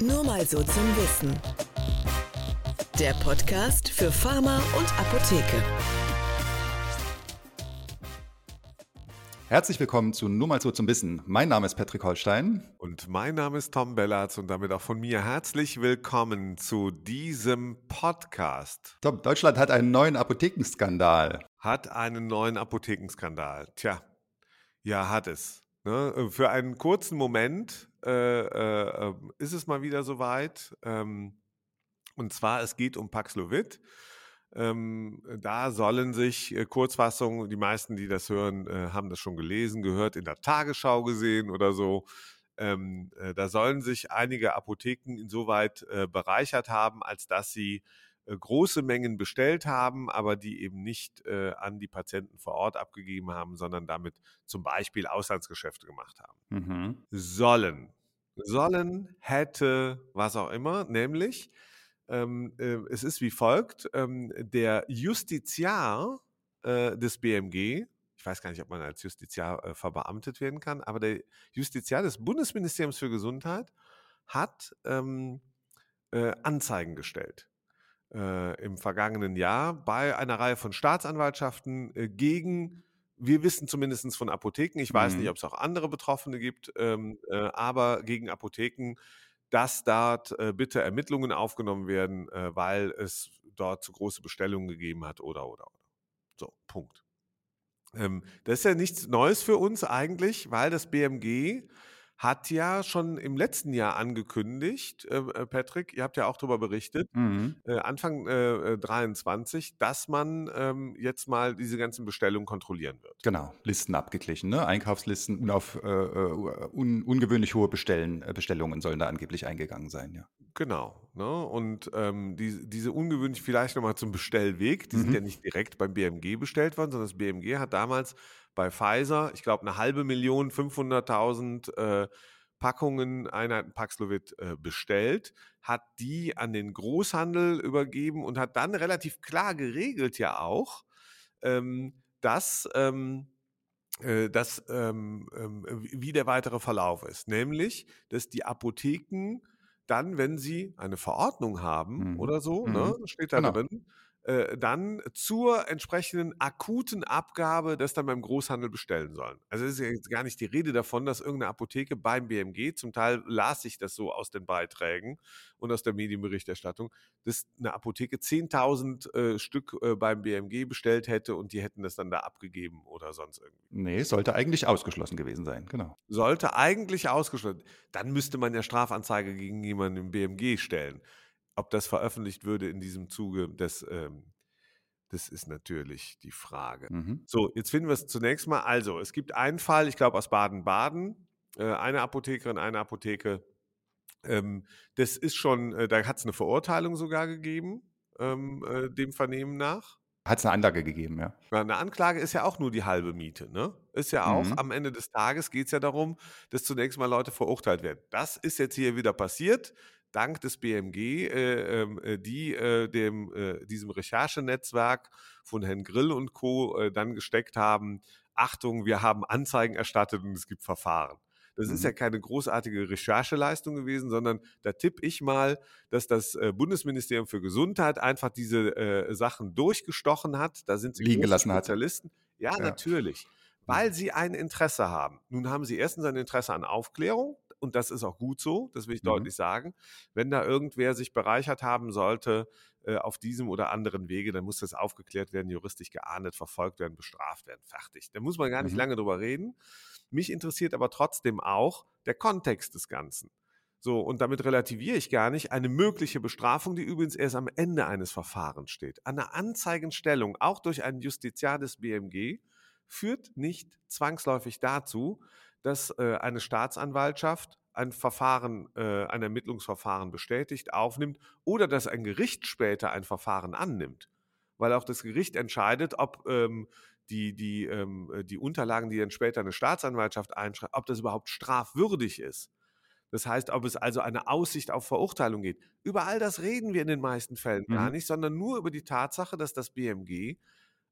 Nur mal so zum Wissen. Der Podcast für Pharma und Apotheke. Herzlich willkommen zu Nur mal so zum Wissen. Mein Name ist Patrick Holstein. Und mein Name ist Tom Bellatz und damit auch von mir herzlich willkommen zu diesem Podcast. Tom, Deutschland hat einen neuen Apothekenskandal. Hat einen neuen Apothekenskandal. Tja, ja, hat es. Ne? Für einen kurzen Moment äh, äh, ähm, ist es mal wieder soweit. Ähm, und zwar, es geht um Paxlovid. Ähm, da sollen sich äh, Kurzfassungen, die meisten, die das hören, äh, haben das schon gelesen, gehört, in der Tagesschau gesehen oder so. Ähm, äh, da sollen sich einige Apotheken insoweit äh, bereichert haben, als dass sie äh, große Mengen bestellt haben, aber die eben nicht äh, an die Patienten vor Ort abgegeben haben, sondern damit zum Beispiel Auslandsgeschäfte gemacht haben. Mhm. Sollen. Sollen, hätte, was auch immer, nämlich ähm, äh, es ist wie folgt: ähm, Der Justiziar äh, des BMG, ich weiß gar nicht, ob man als Justiziar äh, verbeamtet werden kann, aber der Justiziar des Bundesministeriums für Gesundheit hat ähm, äh, Anzeigen gestellt äh, im vergangenen Jahr bei einer Reihe von Staatsanwaltschaften äh, gegen, wir wissen zumindest von Apotheken, ich weiß mhm. nicht, ob es auch andere Betroffene gibt, ähm, äh, aber gegen Apotheken, dass dort äh, bitte Ermittlungen aufgenommen werden, äh, weil es dort zu große Bestellungen gegeben hat oder, oder, oder. So, Punkt. Ähm, das ist ja nichts Neues für uns eigentlich, weil das BMG hat ja schon im letzten Jahr angekündigt, äh, äh, Patrick, ihr habt ja auch darüber berichtet, mhm. äh, Anfang äh, 23, äh, dass man ähm, jetzt mal diese ganzen Bestellungen kontrollieren wird. Genau, Listen abgeglichen, ne? Einkaufslisten unauf, äh, un, ungewöhnlich hohe Bestellen, Bestellungen sollen da angeblich eingegangen sein, ja. Genau, ne? Und ähm, die, diese ungewöhnlich vielleicht nochmal zum Bestellweg, die mhm. sind ja nicht direkt beim BMG bestellt worden, sondern das BMG hat damals bei Pfizer, ich glaube, eine halbe Million, 500.000 äh, Packungen Einheiten Paxlovid äh, bestellt, hat die an den Großhandel übergeben und hat dann relativ klar geregelt ja auch, ähm, dass, ähm, äh, dass ähm, ähm wie der weitere Verlauf ist. Nämlich, dass die Apotheken dann, wenn sie eine Verordnung haben mhm. oder so, ne, mhm. steht da genau. drin, äh, dann zur entsprechenden akuten Abgabe das dann beim Großhandel bestellen sollen. Also es ist ja jetzt gar nicht die Rede davon, dass irgendeine Apotheke beim BMG, zum Teil las ich das so aus den Beiträgen und aus der Medienberichterstattung, dass eine Apotheke 10.000 äh, Stück äh, beim BMG bestellt hätte und die hätten das dann da abgegeben oder sonst irgendwie. Nee, sollte eigentlich ausgeschlossen gewesen sein, genau. Sollte eigentlich ausgeschlossen. Dann müsste man ja Strafanzeige gegen jemanden im BMG stellen ob das veröffentlicht würde in diesem Zuge, das, ähm, das ist natürlich die Frage. Mhm. So, jetzt finden wir es zunächst mal. Also, es gibt einen Fall, ich glaube aus Baden-Baden, äh, eine Apothekerin, eine Apotheke. Ähm, das ist schon, äh, da hat es eine Verurteilung sogar gegeben, ähm, äh, dem Vernehmen nach. Hat es eine Anlage gegeben, ja. Eine Anklage ist ja auch nur die halbe Miete, ne? Ist ja auch, mhm. am Ende des Tages geht es ja darum, dass zunächst mal Leute verurteilt werden. Das ist jetzt hier wieder passiert dank des BMG, äh, ähm, äh, die äh, dem, äh, diesem Recherchenetzwerk von Herrn Grill und Co. Äh, dann gesteckt haben, Achtung, wir haben Anzeigen erstattet und es gibt Verfahren. Das mhm. ist ja mhm. keine großartige Rechercheleistung gewesen, sondern da tippe ich mal, dass das äh, Bundesministerium für Gesundheit einfach diese äh, Sachen durchgestochen hat. Da sind sie liegen gelassen Spezialisten. Hat. Ja, ja, natürlich. Weil sie ein Interesse haben. Nun haben sie erstens ein Interesse an Aufklärung und das ist auch gut so, das will ich mhm. deutlich sagen. Wenn da irgendwer sich bereichert haben sollte äh, auf diesem oder anderen Wege, dann muss das aufgeklärt werden, juristisch geahndet, verfolgt werden, bestraft werden, fertig. Da muss man gar nicht mhm. lange drüber reden. Mich interessiert aber trotzdem auch der Kontext des Ganzen. So, und damit relativiere ich gar nicht eine mögliche Bestrafung, die übrigens erst am Ende eines Verfahrens steht. Eine Anzeigenstellung, auch durch einen Justiziar des BMG, führt nicht zwangsläufig dazu, dass äh, eine Staatsanwaltschaft ein Verfahren, äh, ein Ermittlungsverfahren bestätigt, aufnimmt oder dass ein Gericht später ein Verfahren annimmt. Weil auch das Gericht entscheidet, ob ähm, die, die, ähm, die Unterlagen, die dann später eine Staatsanwaltschaft einschreibt, ob das überhaupt strafwürdig ist. Das heißt, ob es also eine Aussicht auf Verurteilung geht. Über all das reden wir in den meisten Fällen mhm. gar nicht, sondern nur über die Tatsache, dass das BMG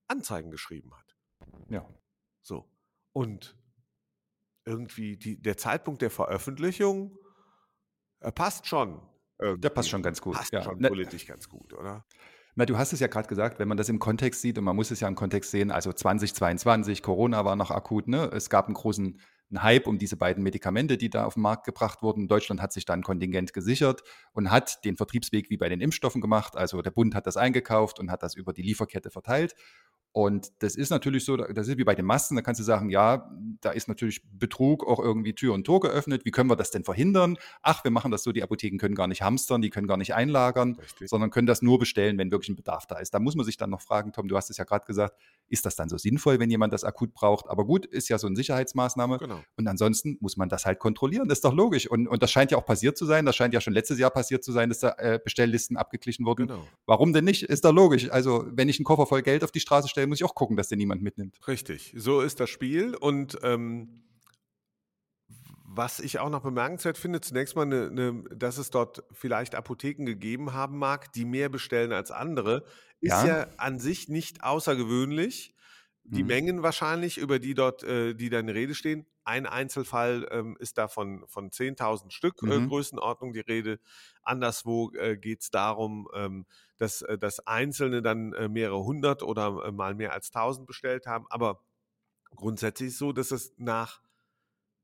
Anzeigen geschrieben hat. Ja. So. Und irgendwie die, der Zeitpunkt der Veröffentlichung, Er passt schon. Der passt schon ganz gut. Passt ja. schon Na, politisch ganz gut, oder? na, du hast es ja gerade gesagt, wenn man das im Kontext sieht, und man muss es ja im Kontext sehen, also 2022, Corona war noch akut, ne? Es gab einen großen einen Hype um diese beiden Medikamente, die da auf den Markt gebracht wurden. Deutschland hat sich dann Kontingent gesichert und hat den Vertriebsweg wie bei den Impfstoffen gemacht. Also der Bund hat das eingekauft und hat das über die Lieferkette verteilt. Und das ist natürlich so, das ist wie bei den Masken, da kannst du sagen, ja, da ist natürlich Betrug auch irgendwie Tür und Tor geöffnet. Wie können wir das denn verhindern? Ach, wir machen das so, die Apotheken können gar nicht hamstern, die können gar nicht einlagern, Richtig. sondern können das nur bestellen, wenn wirklich ein Bedarf da ist. Da muss man sich dann noch fragen, Tom, du hast es ja gerade gesagt, ist das dann so sinnvoll, wenn jemand das akut braucht? Aber gut, ist ja so eine Sicherheitsmaßnahme. Genau. Und ansonsten muss man das halt kontrollieren, das ist doch logisch. Und, und das scheint ja auch passiert zu sein. Das scheint ja schon letztes Jahr passiert zu sein, dass da äh, Bestelllisten abgeglichen wurden. Genau. Warum denn nicht? Ist doch logisch. Also, wenn ich einen Koffer voll Geld auf die Straße stelle, muss ich auch gucken, dass den niemand mitnimmt. Richtig, so ist das Spiel. Und ähm, was ich auch noch bemerkenswert finde, zunächst mal, ne, ne, dass es dort vielleicht Apotheken gegeben haben mag, die mehr bestellen als andere, ist Ja. ja, an sich nicht außergewöhnlich. Die Mhm. Mengen wahrscheinlich, über die dort, äh, die da in Rede stehen. Ein Einzelfall ähm, ist da von, von 10.000 Stück äh, Mhm. Größenordnung die Rede. Anderswo äh, geht es darum, ähm, dass, äh, dass Einzelne dann äh, mehrere hundert oder äh, mal mehr als 1000 bestellt haben. Aber grundsätzlich ist es so, dass es nach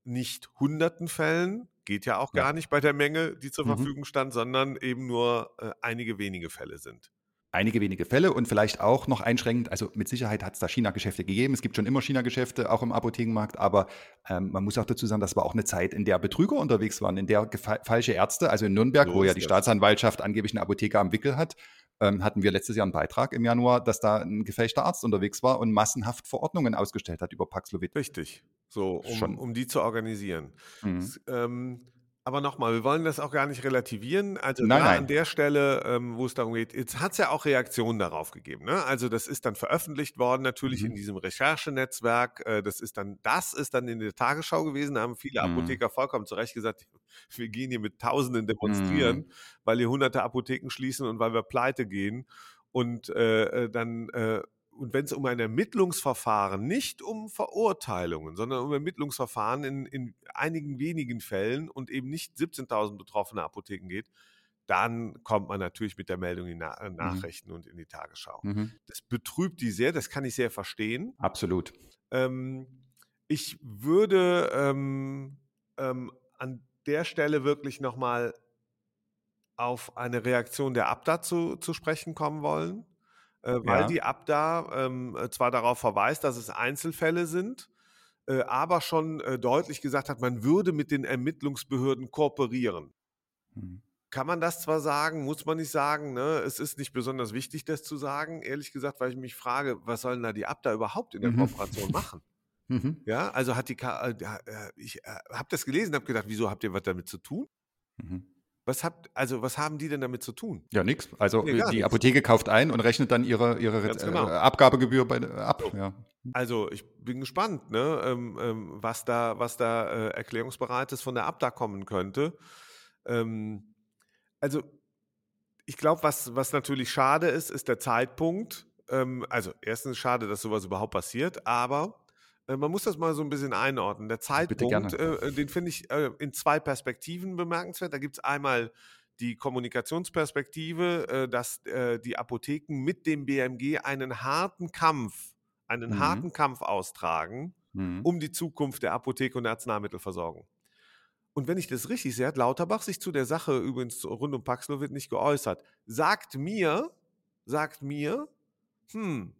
nicht hunderten Fällen, geht ja auch Ja. gar nicht bei der Menge, die zur Mhm. Verfügung stand, sondern eben nur äh, einige wenige Fälle sind. Einige wenige Fälle und vielleicht auch noch einschränkend, also mit Sicherheit hat es da China-Geschäfte gegeben. Es gibt schon immer China-Geschäfte, auch im Apothekenmarkt, aber ähm, man muss auch dazu sagen, das war auch eine Zeit, in der Betrüger unterwegs waren, in der falsche Ärzte, also in Nürnberg, So wo ja die das. Staatsanwaltschaft angeblich eine Apotheke am Wickel hat, ähm, hatten wir letztes Jahr einen Beitrag im Januar, dass da ein gefälschter Arzt unterwegs war und massenhaft Verordnungen ausgestellt hat über Paxlovid. Richtig. So, um, um die zu organisieren. Mhm. S- Ähm, aber nochmal, wir wollen das auch gar nicht relativieren. Also Nein, da nein. an der Stelle, ähm, wo es darum geht, jetzt hat es ja auch Reaktionen darauf gegeben. Ne? Also das ist dann veröffentlicht worden, natürlich Mhm. in diesem Recherchenetzwerk. Äh, das ist dann, das ist dann in der Tagesschau gewesen. Da haben viele Mhm. Apotheker vollkommen zu Recht gesagt, wir gehen hier mit Tausenden demonstrieren, Mhm. weil hier hunderte Apotheken schließen und weil wir pleite gehen. Und äh, äh, dann äh, und wenn es um ein Ermittlungsverfahren, nicht um Verurteilungen, sondern um Ermittlungsverfahren in, in einigen wenigen Fällen und eben nicht 17.000 betroffene Apotheken geht, dann kommt man natürlich mit der Meldung in Na äh, Nachrichten und in die Tagesschau. Mhm. Das betrübt die sehr, das kann ich sehr verstehen. Absolut. Ähm, ich würde ähm, ähm, an der Stelle wirklich nochmal auf eine Reaktion der Abda zu, zu sprechen kommen wollen, äh, weil Ja. die Abda ähm, äh, zwar darauf verweist, dass es Einzelfälle sind, äh, aber schon äh, deutlich gesagt hat, man würde mit den Ermittlungsbehörden kooperieren. Mhm. Kann man das zwar sagen, muss man nicht sagen. Ne? Es ist nicht besonders wichtig, das zu sagen, ehrlich gesagt, weil ich mich frage, was sollen da die Abda überhaupt in der Mhm. Kooperation machen? Mhm. Ja, also hat die, Ka äh, äh, ich habe das gelesen, habe gedacht, wieso habt ihr was damit zu tun? Mhm. Was habt, also was haben die denn damit zu tun? Ja, nix. Also Nee, die nix. Apotheke kauft ein und rechnet dann ihre, ihre Ganz äh, genau. Abgabegebühr bei, ab. So. Ja. Also ich bin gespannt, ne, ähm, ähm, was da, was da äh, erklärungsbereites von der Abda kommen könnte. Ähm, also ich glaube, was, was natürlich schade ist, ist der Zeitpunkt. Ähm, also erstens schade, dass sowas überhaupt passiert, aber man muss das mal so ein bisschen einordnen. Der Zeitpunkt, gerne. äh, den finde ich äh, in zwei Perspektiven bemerkenswert. Da gibt es einmal die Kommunikationsperspektive, äh, dass äh, die Apotheken mit dem BMG einen harten Kampf, einen Mhm. harten Kampf austragen Mhm. um die Zukunft der Apotheke und der Arzneimittelversorgung. Und wenn ich das richtig sehe, hat Lauterbach sich zu der Sache übrigens rund um Paxlovid nicht geäußert. Sagt mir, sagt mir, hm,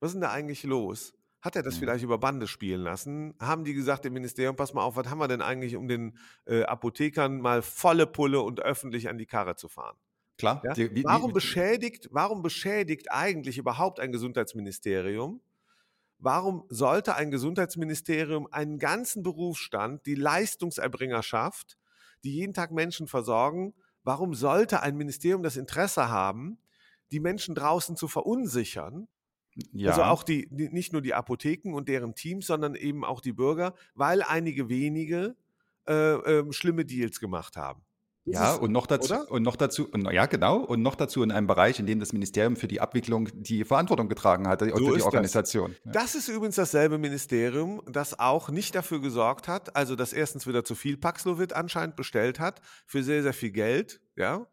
was ist denn da eigentlich los? Hat er das Mhm. vielleicht über Bande spielen lassen? Haben die gesagt im Ministerium, pass mal auf, was haben wir denn eigentlich, um den äh, Apothekern mal volle Pulle und öffentlich an die Karre zu fahren? Klar. Ja? Die, wie, Warum beschädigt, warum beschädigt eigentlich überhaupt ein Gesundheitsministerium? Warum sollte ein Gesundheitsministerium einen ganzen Berufsstand, die Leistungserbringerschaft, die jeden Tag Menschen versorgen, warum sollte ein Ministerium das Interesse haben, die Menschen draußen zu verunsichern? Ja. Also auch die, nicht nur die Apotheken und deren Teams, sondern eben auch die Bürger, weil einige wenige äh, ähm, schlimme Deals gemacht haben. Das Ja, ist, und noch dazu, oder? und noch dazu, und, ja, genau, und noch dazu in einem Bereich, in dem das Ministerium für die Abwicklung die Verantwortung getragen hatte, So für die ist das. Organisation. Ja. Das ist übrigens dasselbe Ministerium, das auch nicht dafür gesorgt hat, also dass erstens wieder zu viel Paxlovid anscheinend bestellt hat, für sehr, sehr viel Geld, ja,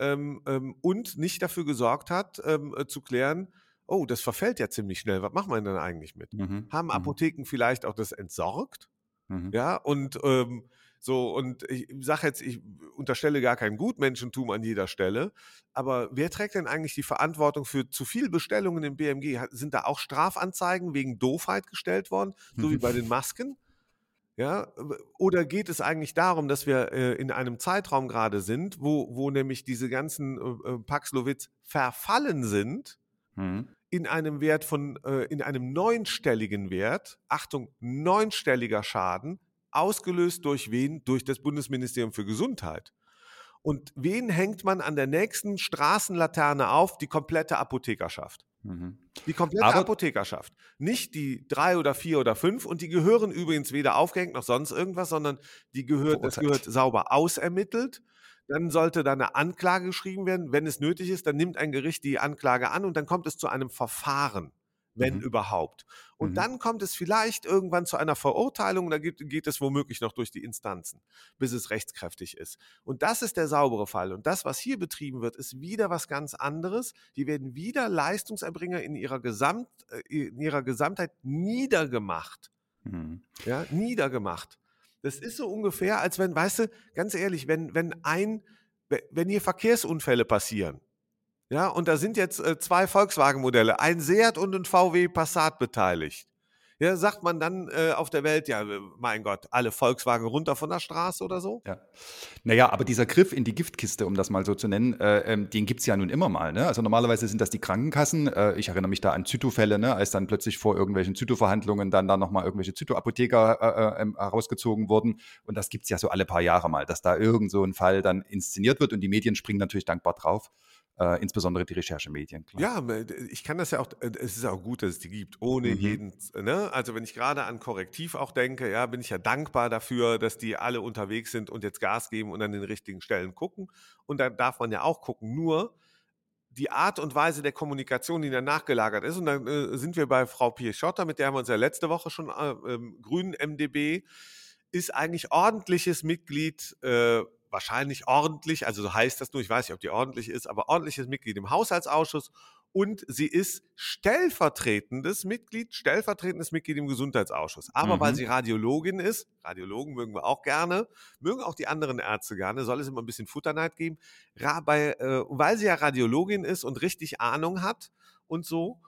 ähm, ähm, und nicht dafür gesorgt hat, ähm, äh, zu klären, oh, das verfällt ja ziemlich schnell, was machen wir denn eigentlich mit? Mhm. Haben Mhm. Apotheken vielleicht auch das entsorgt? Mhm. Ja, und ähm, so, und ich sage jetzt, ich unterstelle gar kein Gutmenschentum an jeder Stelle, aber wer trägt denn eigentlich die Verantwortung für zu viel Bestellungen im BMG? Sind da auch Strafanzeigen wegen Doofheit gestellt worden, so wie Mhm. bei den Masken? Ja, oder geht es eigentlich darum, dass wir äh, in einem Zeitraum gerade sind, wo, wo nämlich diese ganzen äh, äh, Paxlovids verfallen sind, Mhm. in einem Wert von, äh, in einem neunstelligen Wert, Achtung, neunstelliger Schaden, ausgelöst durch wen? Durch das Bundesministerium für Gesundheit. Und wen hängt man an der nächsten Straßenlaterne auf? Die komplette Apothekerschaft. Mhm. Die komplette Aber- Apothekerschaft. Nicht die drei oder vier oder fünf. Und die gehören übrigens weder aufgehängt noch sonst irgendwas, sondern die gehört, das gehört sauber ausermittelt. Dann sollte da eine Anklage geschrieben werden. Wenn es nötig ist, dann nimmt ein Gericht die Anklage an und dann kommt es zu einem Verfahren, wenn Mhm. überhaupt. Und Mhm. dann kommt es vielleicht irgendwann zu einer Verurteilung. Da geht, geht es womöglich noch durch die Instanzen, bis es rechtskräftig ist. Und das ist der saubere Fall. Und das, was hier betrieben wird, ist wieder was ganz anderes. Die werden wieder Leistungserbringer in ihrer, Gesamt, äh, in ihrer Gesamtheit niedergemacht. Mhm. Ja, niedergemacht. Das ist so ungefähr, als wenn, weißt du, ganz ehrlich, wenn, wenn ein, we- wenn hier Verkehrsunfälle passieren, ja, und da sind jetzt äh, zwei Volkswagen-Modelle, ein Seat und ein VW Passat beteiligt. Ja, sagt man dann äh, auf der Welt, ja, äh, mein Gott, alle Volkswagen runter von der Straße oder so? Ja. Naja, aber dieser Griff in die Giftkiste, um das mal so zu nennen, äh, ähm, den gibt es ja nun immer mal. Ne? Also normalerweise sind das die Krankenkassen. Äh, ich erinnere mich da an Zyto-Fälle, ne? als dann plötzlich vor irgendwelchen Zyto-Verhandlungen dann da nochmal irgendwelche Zyto-Apotheker äh, äh, ähm, herausgezogen wurden. Und das gibt es ja so alle paar Jahre mal, dass da irgend so ein Fall dann inszeniert wird und die Medien springen natürlich dankbar drauf. Äh, insbesondere die Recherchemedien. Klar. Ja, ich kann das ja auch, es ist auch gut, dass es die gibt, ohne Mhm. jeden, ne? Also wenn ich gerade an Korrektiv auch denke, ja, bin ich ja dankbar dafür, dass die alle unterwegs sind und jetzt Gas geben und an den richtigen Stellen gucken. Und da darf man ja auch gucken. Nur die Art und Weise der Kommunikation, die dann nachgelagert ist, und dann äh, sind wir bei Frau Pieschotter, mit der haben wir uns ja letzte Woche schon äh, ähm, Grünen MDB, ist eigentlich ordentliches Mitglied, äh, wahrscheinlich ordentlich, also so heißt das nur, ich weiß nicht, ob die ordentlich ist, aber ordentliches Mitglied im Haushaltsausschuss und sie ist stellvertretendes Mitglied, stellvertretendes Mitglied im Gesundheitsausschuss. Aber Mhm. weil sie Radiologin ist, Radiologen mögen wir auch gerne, mögen auch die anderen Ärzte gerne, soll es immer ein bisschen Futterneid geben, äh, weil sie ja Radiologin ist und richtig Ahnung hat und so,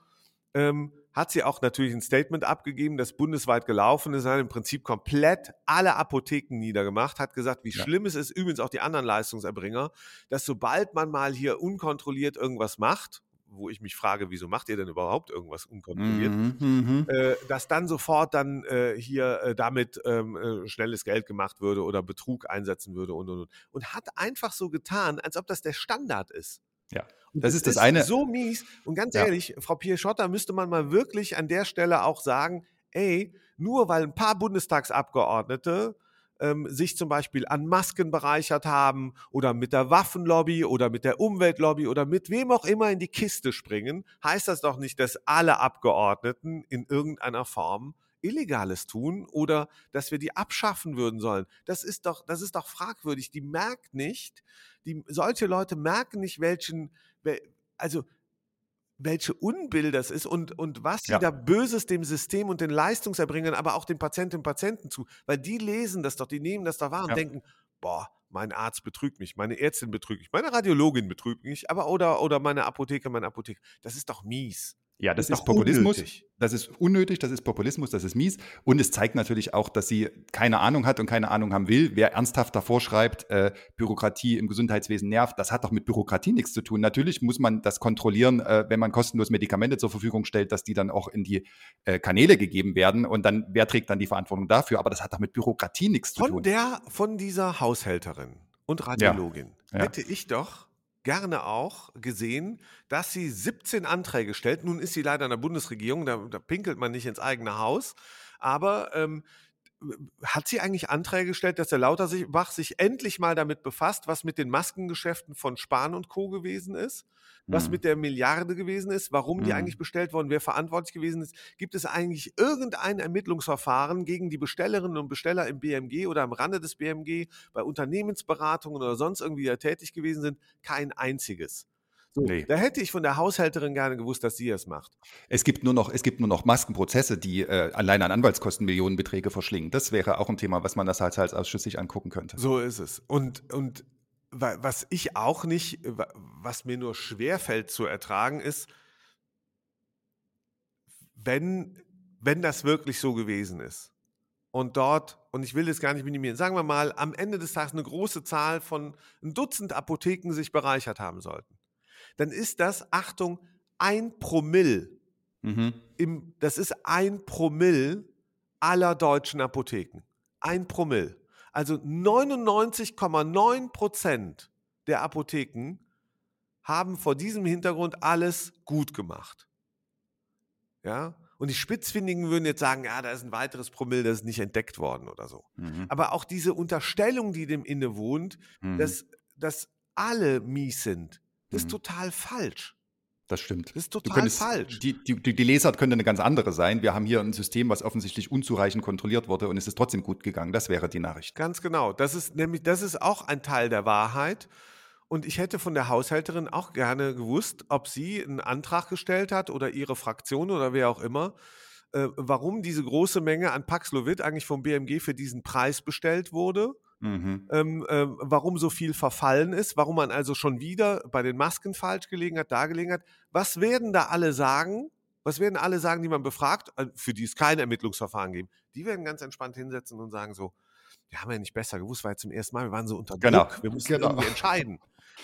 ähm, hat sie auch natürlich ein Statement abgegeben, das bundesweit gelaufen ist, hat im Prinzip komplett alle Apotheken niedergemacht, hat gesagt, wie Ja. schlimm es ist, übrigens auch die anderen Leistungserbringer, dass sobald man mal hier unkontrolliert irgendwas macht, wo ich mich frage, wieso macht ihr denn überhaupt irgendwas unkontrolliert, Mhm, mhm. äh, dass dann sofort dann äh, hier äh, damit ähm, äh, schnelles Geld gemacht würde oder Betrug einsetzen würde und und und. Und hat einfach so getan, als ob das der Standard ist. Ja, Und das ist das eine. so mies. Und ganz Ja. ehrlich, Frau Pieschotter, müsste man mal wirklich an der Stelle auch sagen, ey, nur weil ein paar Bundestagsabgeordnete ähm, sich zum Beispiel an Masken bereichert haben oder mit der Waffenlobby oder mit der Umweltlobby oder mit wem auch immer in die Kiste springen, heißt das doch nicht, dass alle Abgeordneten in irgendeiner Form Illegales tun oder dass wir die abschaffen würden sollen. Das ist doch, das ist doch fragwürdig. Die merkt nicht, die, solche Leute merken nicht, welchen, wel- also welche Unbill das ist und, und was sie Ja. da Böses dem System und den Leistungserbringern, aber auch den Patientinnen und Patienten zu. Weil die lesen das doch, die nehmen das da wahr und Ja. denken, boah, mein Arzt betrügt mich, meine Ärztin betrügt mich, meine Radiologin betrügt mich, aber oder, oder meine Apotheker, mein Apotheker. Das ist doch mies. Ja, das Ist ist Populismus. unnötig. Das ist unnötig, das ist Populismus, das ist mies. Und es zeigt natürlich auch, dass sie keine Ahnung hat und keine Ahnung haben will. Wer ernsthaft davor schreibt, äh, Bürokratie im Gesundheitswesen nervt, das hat doch mit Bürokratie nichts zu tun. Natürlich muss man das kontrollieren, äh, wenn man kostenlos Medikamente zur Verfügung stellt, dass die dann auch in die äh, Kanäle gegeben werden. Und dann, wer trägt dann die Verantwortung dafür? Aber das hat doch mit Bürokratie nichts zu Von tun. der, von dieser Haushälterin und Radiologin ja. hätte ich doch gerne auch gesehen, dass sie 17 Anträge stellt. Nun ist sie leider in der Bundesregierung, da, da pinkelt man nicht ins eigene Haus. Aber ähm, hat sie eigentlich Anträge gestellt, dass der Lauterbach sich endlich mal damit befasst, was mit den Maskengeschäften von Spahn und Co. gewesen ist? Was Mhm. mit der Milliarde gewesen ist? Warum die Mhm. eigentlich bestellt wurden? Wer verantwortlich gewesen ist? Gibt es eigentlich irgendein Ermittlungsverfahren gegen die Bestellerinnen und Besteller im BMG oder am Rande des BMG, bei Unternehmensberatungen oder sonst irgendwie die da tätig gewesen sind? Kein einziges. So, Nee. Da hätte ich von der Haushälterin gerne gewusst, dass sie es macht. Es gibt nur noch, es gibt nur noch Maskenprozesse, die äh, allein an Anwaltskosten Millionenbeträge verschlingen. Das wäre auch ein Thema, was man das Haushaltsausschuss sich angucken könnte. So ist es. Und, und wa- was ich auch nicht, wa- was mir nur schwerfällt zu ertragen, ist, wenn, wenn das wirklich so gewesen ist und dort, und ich will das gar nicht minimieren, sagen wir mal, am Ende des Tages eine große Zahl von ein Dutzend Apotheken sich bereichert haben sollten, dann ist das, Achtung, ein Promille Mhm. im, das ist ein Promille aller deutschen Apotheken. Ein Promille. Also 99,9 Prozent der Apotheken haben vor diesem Hintergrund alles gut gemacht. Ja? Und die Spitzfindigen würden jetzt sagen, ja, da ist ein weiteres Promille, das ist nicht entdeckt worden oder so. Mhm. Aber auch diese Unterstellung, die dem innewohnt, Mhm. dass, dass alle mies sind, ist Mhm. total falsch. Das stimmt. Das ist total könntest, falsch. Die, die, die Lesart könnte eine ganz andere sein. Wir haben hier ein System, was offensichtlich unzureichend kontrolliert wurde und es ist trotzdem gut gegangen. Das wäre die Nachricht. Ganz genau. Das ist nämlich, das ist auch ein Teil der Wahrheit. Und ich hätte von der Haushälterin auch gerne gewusst, ob sie einen Antrag gestellt hat oder ihre Fraktion oder wer auch immer, äh, warum diese große Menge an Paxlovid eigentlich vom BMG für diesen Preis bestellt wurde, Mhm. ähm, ähm, warum so viel verfallen ist, warum man also schon wieder bei den Masken falsch gelegen hat, da gelegen hat. Was werden da alle sagen? Was werden alle sagen, die man befragt, äh, für die es kein Ermittlungsverfahren geben? Die werden ganz entspannt hinsetzen und sagen so, wir haben ja nicht besser gewusst, ja zum ersten Mal, wir waren so unter Genau, Druck, wir mussten genau. irgendwie entscheiden.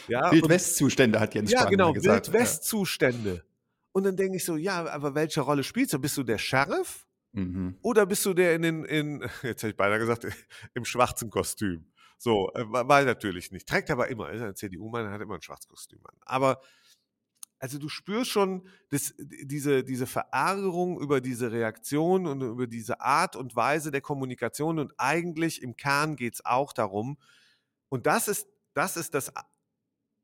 Ja, Wildwest-Zustände hat Jens ja, Spahn genau, mal gesagt. Wildwest-Zustände. Und dann denke ich so, ja, aber welche Rolle spielst du? Bist du der Sheriff? Mhm. Oder bist du der in den, in, jetzt hätte ich beinahe gesagt, im schwarzen Kostüm? So, äh, war natürlich nicht. Trägt aber immer, ist ein CDU-Mann, hat immer ein schwarzes Kostüm an. Aber, also du spürst schon, dass diese, diese Verärgerung über diese Reaktion und über diese Art und Weise der Kommunikation und eigentlich im Kern geht es auch darum, und das ist, das ist das,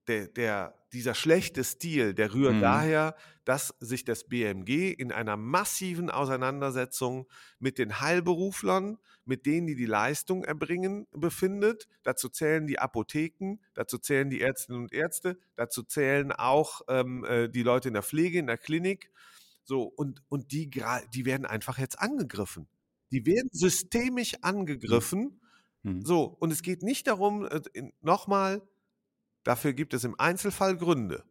der, der, dieser schlechte Stil, der rührt Mhm. daher, dass sich das BMG in einer massiven Auseinandersetzung mit den Heilberuflern, mit denen, die die Leistung erbringen, befindet. Dazu zählen die Apotheken, dazu zählen die Ärztinnen und Ärzte, dazu zählen auch ähm, äh, die Leute in der Pflege, in der Klinik. So, und, und die, die werden einfach jetzt angegriffen. Die werden systemisch angegriffen. Mhm. So, und es geht nicht darum, äh, nochmal, dafür gibt es im Einzelfall Gründe.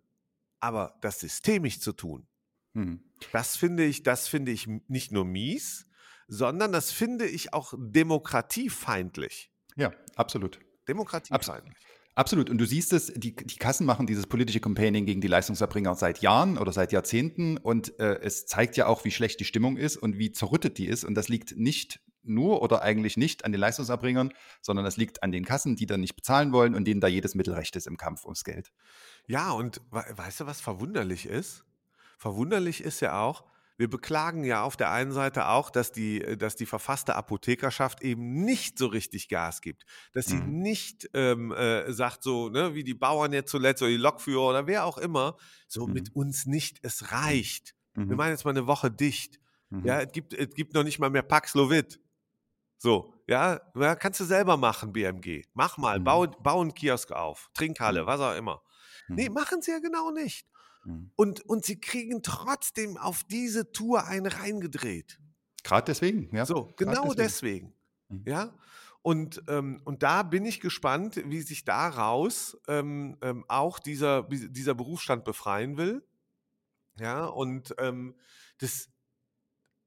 Aber das systemisch zu tun, Mhm. das finde ich, das finde ich nicht nur mies, sondern das finde ich auch demokratiefeindlich. Ja, absolut. Demokratiefeindlich. Absolut. Und du siehst es, die, die Kassen machen dieses politische Campaigning gegen die Leistungserbringer seit Jahren oder seit Jahrzehnten. Und äh, es zeigt ja auch, wie schlecht die Stimmung ist und wie zerrüttet die ist. Und das liegt nicht nur oder eigentlich nicht an den Leistungserbringern, sondern es liegt an den Kassen, die dann nicht bezahlen wollen und denen da jedes Mittel recht ist im Kampf ums Geld. Ja, und we- weißt du, was verwunderlich ist? Verwunderlich ist ja auch, wir beklagen ja auf der einen Seite auch, dass die, dass die verfasste Apothekerschaft eben nicht so richtig Gas gibt. Dass sie Mhm. nicht ähm, äh, sagt, so, ne, wie die Bauern jetzt zuletzt oder die Lokführer oder wer auch immer, so Mhm. mit uns nicht, es reicht. Wir Mhm. machen jetzt mal eine Woche dicht. Mhm. Ja, es gibt, es gibt noch nicht mal mehr Paxlovid. So, ja, ja, kannst du selber machen, BMG. Mach mal, Mhm. bau, bau einen Kiosk auf, Trinkhalle, Mhm. was auch immer. Nee, Mhm. machen sie ja genau nicht. Mhm. Und, und sie kriegen trotzdem auf diese Tour einen reingedreht. Gerade deswegen, ja. so, genau deswegen. Mhm. Ja. Und, ähm, und da bin ich gespannt, wie sich daraus ähm, ähm, auch dieser, dieser Berufsstand befreien will. Ja, und ähm, das,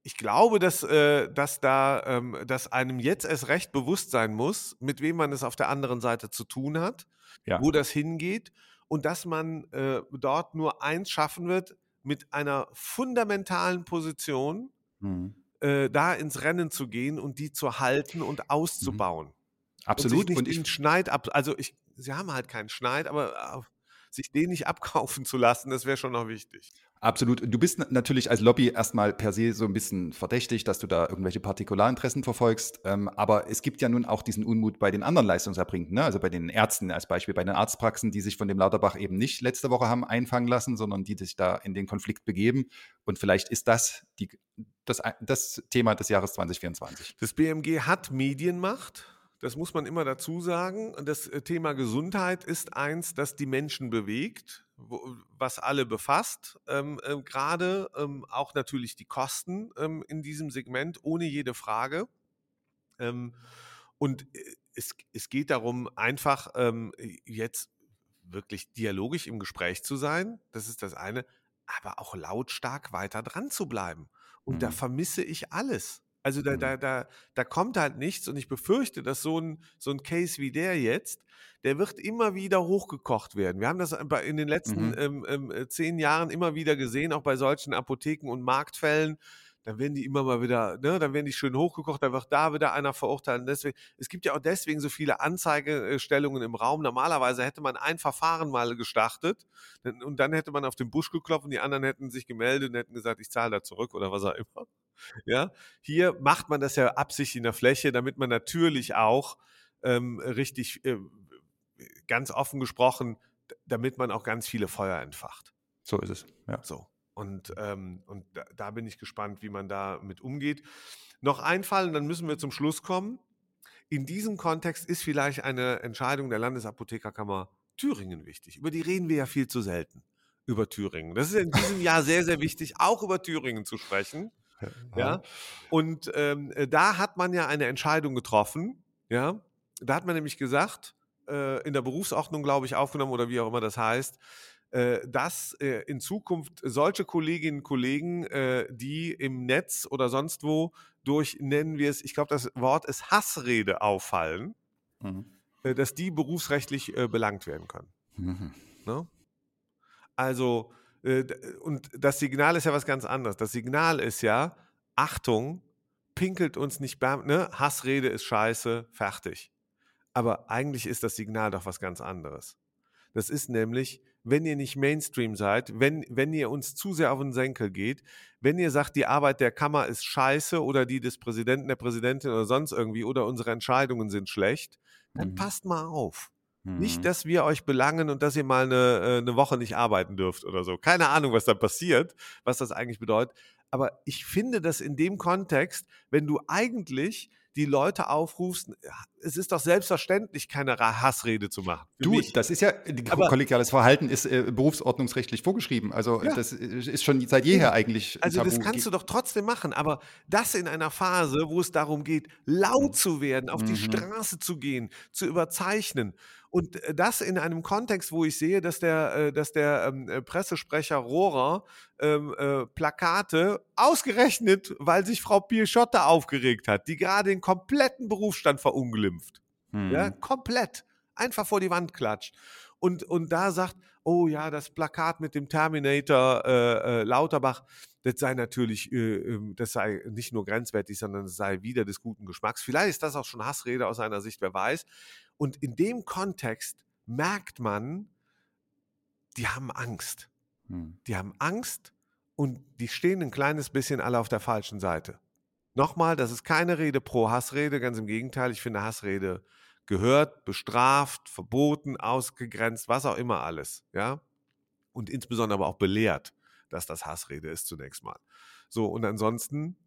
ich glaube, dass, äh, dass da, ähm, dass einem jetzt erst recht bewusst sein muss, mit wem man es auf der anderen Seite zu tun hat, Ja. wo das hingeht und dass man äh, dort nur eins schaffen wird, mit einer fundamentalen Position Mhm. äh, da ins Rennen zu gehen und die zu halten und auszubauen. Und sich Absolut. nicht Und den ich, Schneid ab, also ich, sie haben halt keinen Schneid, aber äh, sich den nicht abkaufen zu lassen, das wäre schon noch wichtig. Absolut. Du bist natürlich als Lobby erstmal per se so ein bisschen verdächtig, dass du da irgendwelche Partikularinteressen verfolgst. Ähm, aber es gibt ja nun auch diesen Unmut bei den anderen Leistungserbringenden, ne? also bei den Ärzten als Beispiel, bei den Arztpraxen, die sich von dem Lauterbach eben nicht letzte Woche haben einfangen lassen, sondern die sich da in den Konflikt begeben. Und vielleicht ist das die, das, das Thema des Jahres 2024. Das BMG hat Medienmacht. Das muss man immer dazu sagen. Das äh, Thema Gesundheit ist eins, das die Menschen bewegt, was alle befasst. Ähm, äh, Gerade ähm, auch natürlich die Kosten ähm, in diesem Segment, ohne jede Frage. Ähm, und äh, es, es geht darum, einfach ähm, jetzt wirklich dialogisch im Gespräch zu sein. Das ist das eine. Aber auch lautstark weiter dran zu bleiben. Und mhm. da vermisse ich alles. Also da, mhm. da, da, da kommt halt nichts und ich befürchte, dass so ein, so ein Case wie der jetzt, der wird immer wieder hochgekocht werden. Wir haben das in den letzten mhm. ähm, ähm, äh, zehn Jahren immer wieder gesehen, auch bei solchen Apotheken und Marktfällen. Dann werden die immer mal wieder, ne, dann werden die schön hochgekocht, dann wird da wieder einer verurteilt. Und deswegen, es gibt ja auch deswegen so viele Anzeigestellungen im Raum. Normalerweise hätte man ein Verfahren mal gestartet und dann hätte man auf den Busch geklopft und die anderen hätten sich gemeldet und hätten gesagt, ich zahle da zurück oder was auch immer. Ja, hier macht man das ja absichtlich in der Fläche, damit man natürlich auch ähm, richtig, äh, ganz offen gesprochen, damit man auch ganz viele Feuer entfacht. So ist es. Ja. So. Und, ähm, und da, da, bin ich gespannt, wie man da mit umgeht. Noch ein Fall, und dann müssen wir zum Schluss kommen. In diesem Kontext ist vielleicht eine Entscheidung der Landesapothekerkammer Thüringen wichtig. Über die reden wir ja viel zu selten. Über Thüringen. Das ist in diesem Jahr sehr, sehr wichtig, auch über Thüringen zu sprechen. Ja. Und ähm, äh, da hat man ja eine Entscheidung getroffen. Ja. Da hat man nämlich gesagt, äh, in der Berufsordnung, glaube ich, aufgenommen oder wie auch immer das heißt, dass äh, in Zukunft solche Kolleginnen und Kollegen, äh, die im Netz oder sonst wo durch, nennen wir es, ich glaube, das Wort ist Hassrede auffallen, mhm. Äh, dass die berufsrechtlich belangt werden können. Mhm. Ne? Also, äh, und das Signal ist ja was ganz anderes. Das Signal ist ja, Achtung, pinkelt uns nicht, ne? Hassrede ist scheiße, fertig. Aber eigentlich ist das Signal doch was ganz anderes. Das ist nämlich, wenn ihr nicht Mainstream seid, wenn, wenn ihr uns zu sehr auf den Senkel geht, wenn ihr sagt, die Arbeit der Kammer ist scheiße oder die des Präsidenten, der Präsidentin oder sonst irgendwie oder unsere Entscheidungen sind schlecht, dann mhm. passt mal auf. Mhm. Nicht, dass wir euch belangen und dass ihr mal eine, äh, eine Woche nicht arbeiten dürft oder so. Keine Ahnung, was da passiert, was das eigentlich bedeutet. Aber ich finde das in dem Kontext, wenn du eigentlich die Leute aufrufst, es ist doch selbstverständlich, keine Hassrede zu machen. Du, mich. das ist ja, Aber, kollegiales Verhalten ist äh, berufsordnungsrechtlich vorgeschrieben. Also ja. das ist schon seit jeher eigentlich. Also Tabu. das kannst du doch trotzdem machen. Aber das in einer Phase, wo es darum geht, laut mhm. zu werden, auf mhm. die Straße zu gehen, zu überzeichnen und äh, das in einem Kontext, wo ich sehe, dass der, äh, dass der ähm, äh, Pressesprecher Rohrer ähm, äh, Plakate ausgerechnet, weil sich Frau Pieschotte aufgeregt hat, die gerade den kompletten Berufsstand verunglimpft. Hm. Ja, komplett. Einfach vor die Wand klatscht. Und, und da sagt, oh ja, das Plakat mit dem Terminator äh, äh, Lauterbach, das sei natürlich, äh, ähm, das sei nicht nur grenzwertig, sondern es sei wieder des guten Geschmacks. Vielleicht ist das auch schon Hassrede aus seiner Sicht, wer weiß. Und in dem Kontext merkt man, die haben Angst. Hm. Die haben Angst und die stehen ein kleines bisschen alle auf der falschen Seite. Nochmal, das ist keine Rede pro Hassrede, ganz im Gegenteil. Ich finde, Hassrede gehört, bestraft, verboten, ausgegrenzt, was auch immer alles. Ja? Und insbesondere aber auch belehrt, dass das Hassrede ist zunächst mal. So, und ansonsten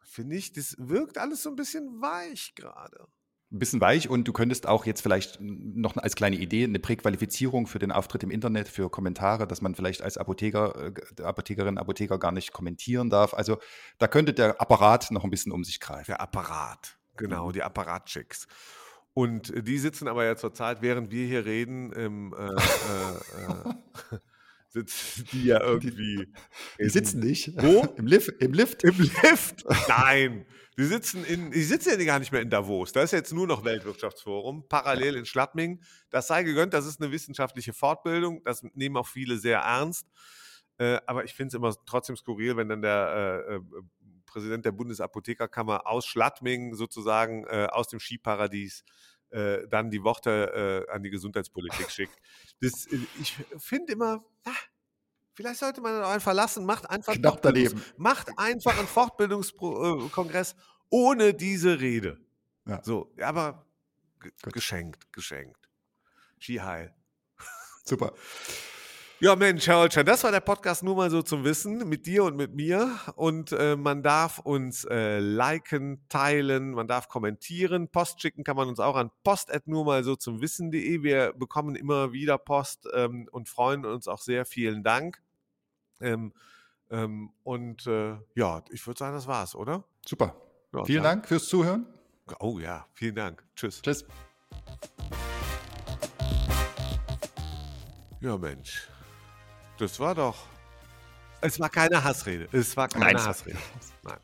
finde ich, das wirkt alles so ein bisschen weich gerade ein bisschen weich und du könntest auch jetzt vielleicht noch als kleine Idee eine Präqualifizierung für den Auftritt im Internet, für Kommentare, dass man vielleicht als Apotheker, äh, Apothekerin, Apotheker gar nicht kommentieren darf. Also da könnte der Apparat noch ein bisschen um sich greifen. Der Apparat, genau, mhm. die Apparatchicks. Und äh, die sitzen aber ja zurzeit, während wir hier reden, im äh, äh, äh sitzen die ja irgendwie. Die, die sitzen nicht. Wo? Im Lift. Im Lift. Im Lift. Nein. Die sitzen in, die sitzen ja gar nicht mehr in Davos. Da ist jetzt nur noch Weltwirtschaftsforum, parallel in Schladming. Das sei gegönnt, das ist eine wissenschaftliche Fortbildung. Das nehmen auch viele sehr ernst. Äh, aber ich finde es immer trotzdem skurril, wenn dann der äh, äh, Präsident der Bundesapothekerkammer aus Schladming sozusagen aus dem Skiparadies äh, dann die Worte äh, an die Gesundheitspolitik schickt. Das, ich finde immer, ah, Vielleicht sollte man auch einfach lassen. Macht einfach, Knapp daneben. Macht einfach einen Fortbildungskongress ohne diese Rede. Ja. So, aber geschenkt, geschenkt. Skiheil. Super. Ja, Mensch, Herr Holstein, das war der Podcast nur mal so zum Wissen mit dir und mit mir. Und äh, man darf uns äh, liken, teilen, man darf kommentieren. Post schicken kann man uns auch an post nur mal so zum Wissen.de. Wir bekommen immer wieder Post ähm, und freuen uns auch sehr. Vielen Dank. Ähm, ähm, und äh, ja, ich würde sagen, das war's, oder? Super. Ja, Vielen. Dank fürs Zuhören. Oh ja, vielen Dank. Tschüss. Tschüss. Ja, Mensch. Das war doch. Es war keine Hassrede. Es war keine Nein, Hassrede. Nein.